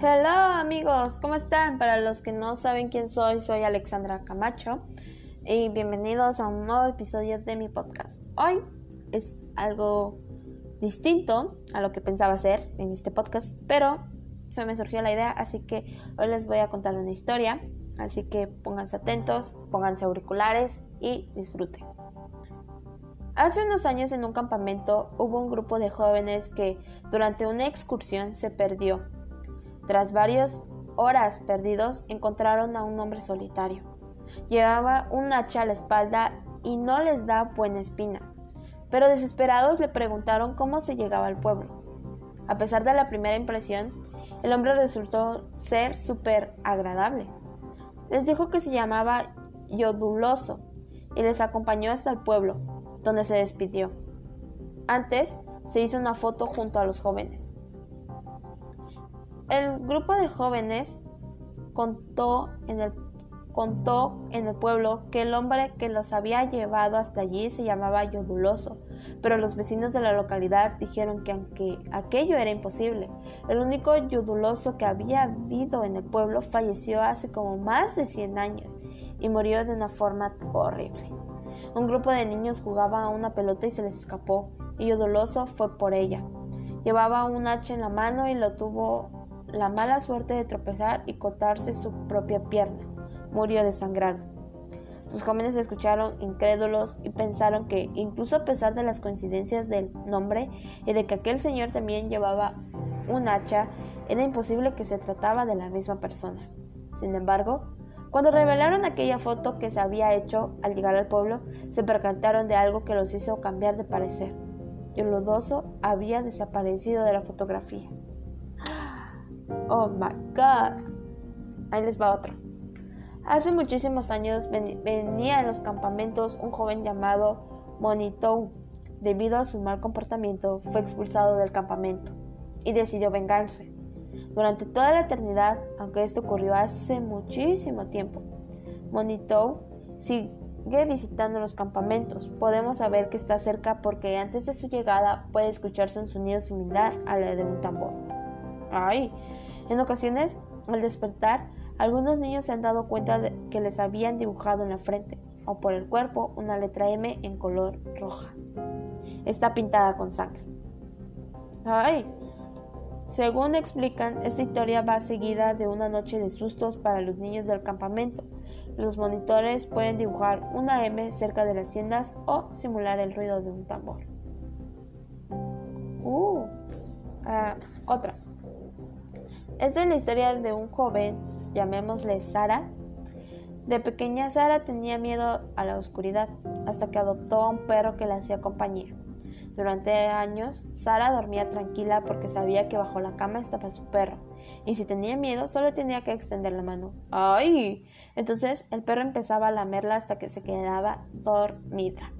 Hello amigos, ¿cómo están? Para los que no saben quién soy, soy Alexandra Camacho y bienvenidos a un nuevo episodio de mi podcast. Hoy es algo distinto a lo que pensaba hacer en este podcast, pero se me surgió la idea, así que hoy les voy a contar una historia, así que pónganse atentos, pónganse auriculares y disfruten. Hace unos años en un campamento hubo un grupo de jóvenes que durante una excursión se perdió tras varias horas perdidos, encontraron a un hombre solitario. Llevaba un hacha a la espalda y no les da buena espina. Pero desesperados le preguntaron cómo se llegaba al pueblo. A pesar de la primera impresión, el hombre resultó ser súper agradable. Les dijo que se llamaba Yoduloso y les acompañó hasta el pueblo, donde se despidió. Antes se hizo una foto junto a los jóvenes. El grupo de jóvenes contó en el contó en el pueblo que el hombre que los había llevado hasta allí se llamaba Yoduloso, pero los vecinos de la localidad dijeron que aunque aquello era imposible, el único Yoduloso que había habido en el pueblo falleció hace como más de 100 años y murió de una forma horrible. Un grupo de niños jugaba a una pelota y se les escapó, y Yoduloso fue por ella. Llevaba un hacha en la mano y lo tuvo la mala suerte de tropezar y cortarse su propia pierna. Murió desangrado. Los jóvenes escucharon incrédulos y pensaron que, incluso a pesar de las coincidencias del nombre y de que aquel señor también llevaba un hacha, era imposible que se trataba de la misma persona. Sin embargo, cuando revelaron aquella foto que se había hecho al llegar al pueblo, se percataron de algo que los hizo cambiar de parecer. El lodoso había desaparecido de la fotografía. Oh my god. Ahí les va otro. Hace muchísimos años venía en los campamentos un joven llamado Monitou. Debido a su mal comportamiento, fue expulsado del campamento y decidió vengarse. Durante toda la eternidad, aunque esto ocurrió hace muchísimo tiempo, Monitou sigue visitando los campamentos. Podemos saber que está cerca porque antes de su llegada puede escucharse un sonido similar a la de un tambor. ¡Ay! En ocasiones, al despertar, algunos niños se han dado cuenta de que les habían dibujado en la frente o por el cuerpo una letra M en color roja. Está pintada con sangre. ¡Ay! Según explican, esta historia va seguida de una noche de sustos para los niños del campamento. Los monitores pueden dibujar una M cerca de las tiendas o simular el ruido de un tambor. Uh, ah, otra. Esta es la historia de un joven, llamémosle Sara. De pequeña Sara tenía miedo a la oscuridad hasta que adoptó a un perro que le hacía compañía. Durante años, Sara dormía tranquila porque sabía que bajo la cama estaba su perro, y si tenía miedo solo tenía que extender la mano. ¡Ay! Entonces el perro empezaba a lamerla hasta que se quedaba dormida.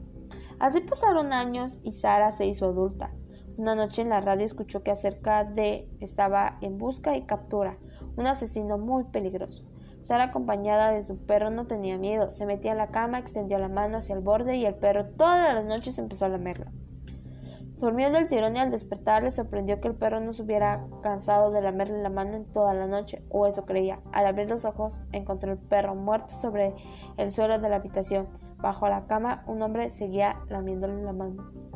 Así pasaron años y Sara se hizo adulta. Una noche en la radio escuchó que acerca de estaba en busca y captura un asesino muy peligroso. Sara, acompañada de su perro, no tenía miedo. Se metía a la cama, extendió la mano hacia el borde y el perro todas las noches empezó a lamerla. Durmió del tirón y al despertar le sorprendió que el perro no se hubiera cansado de lamerle la mano en toda la noche, o eso creía. Al abrir los ojos encontró el perro muerto sobre el suelo de la habitación. Bajo la cama un hombre seguía lamiéndole la mano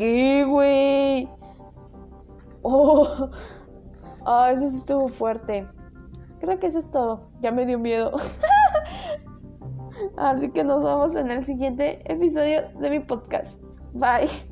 qué, güey? Oh, oh, eso sí estuvo fuerte. Creo que eso es todo. Ya me dio miedo. Así que nos vemos en el siguiente episodio de mi podcast. Bye.